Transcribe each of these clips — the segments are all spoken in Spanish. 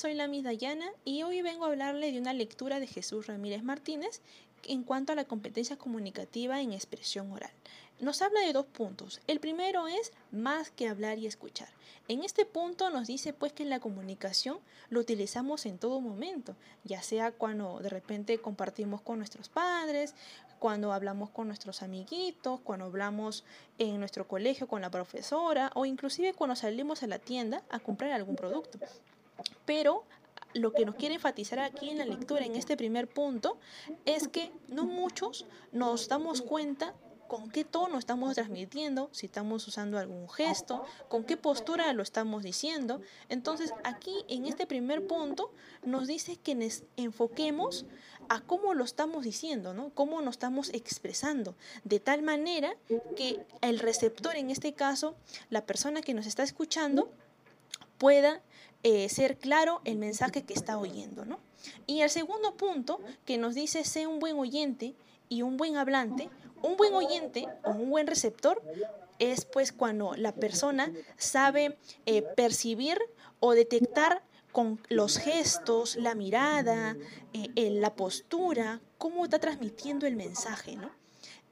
Dayana y hoy vengo a hablarle de una lectura de Jesús Ramírez Martínez en cuanto a la competencia comunicativa en expresión oral. Nos habla de dos puntos. El primero es más que hablar y escuchar. En este punto nos dice pues que la comunicación lo utilizamos en todo momento, ya sea cuando de repente compartimos con nuestros padres, cuando hablamos con nuestros amiguitos, cuando hablamos en nuestro colegio con la profesora o inclusive cuando salimos a la tienda a comprar algún producto. Pero lo que nos quiere enfatizar aquí en la lectura, en este primer punto, es que no muchos nos damos cuenta con qué tono estamos transmitiendo, si estamos usando algún gesto, con qué postura lo estamos diciendo. Entonces aquí en este primer punto nos dice que nos enfoquemos a cómo lo estamos diciendo, ¿no? Cómo nos estamos expresando, de tal manera que el receptor, en este caso, la persona que nos está escuchando, pueda eh, ser claro el mensaje que está oyendo, ¿no? Y el segundo punto que nos dice, sé un buen oyente y un buen hablante, un buen oyente o un buen receptor es pues cuando la persona sabe eh, percibir o detectar con los gestos, la mirada, eh, la postura, cómo está transmitiendo el mensaje, ¿no?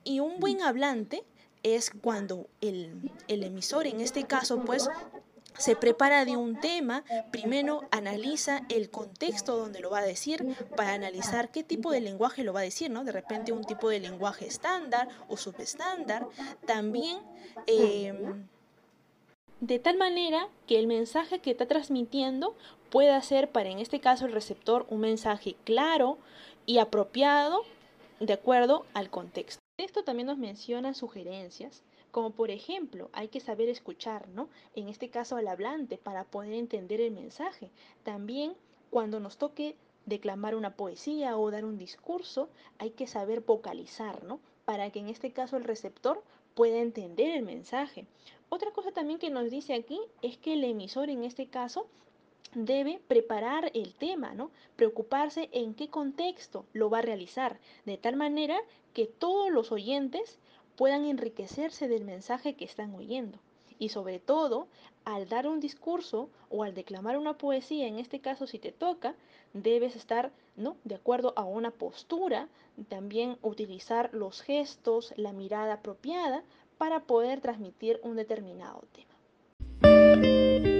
Y un buen hablante es cuando el, el emisor, en este caso, pues se prepara de un tema, primero analiza el contexto donde lo va a decir para analizar qué tipo de lenguaje lo va a decir, ¿no? De repente un tipo de lenguaje estándar o subestándar. También em, de tal manera que el mensaje que está transmitiendo pueda ser para en este caso el receptor un mensaje claro y apropiado de acuerdo al contexto. Esto también nos menciona sugerencias como por ejemplo, hay que saber escuchar, ¿no? En este caso al hablante para poder entender el mensaje. También cuando nos toque declamar una poesía o dar un discurso, hay que saber vocalizar, ¿no? Para que en este caso el receptor pueda entender el mensaje. Otra cosa también que nos dice aquí es que el emisor en este caso debe preparar el tema, ¿no? Preocuparse en qué contexto lo va a realizar, de tal manera que todos los oyentes puedan enriquecerse del mensaje que están oyendo. Y sobre todo, al dar un discurso o al declamar una poesía, en este caso si te toca, debes estar ¿no? de acuerdo a una postura, también utilizar los gestos, la mirada apropiada para poder transmitir un determinado tema.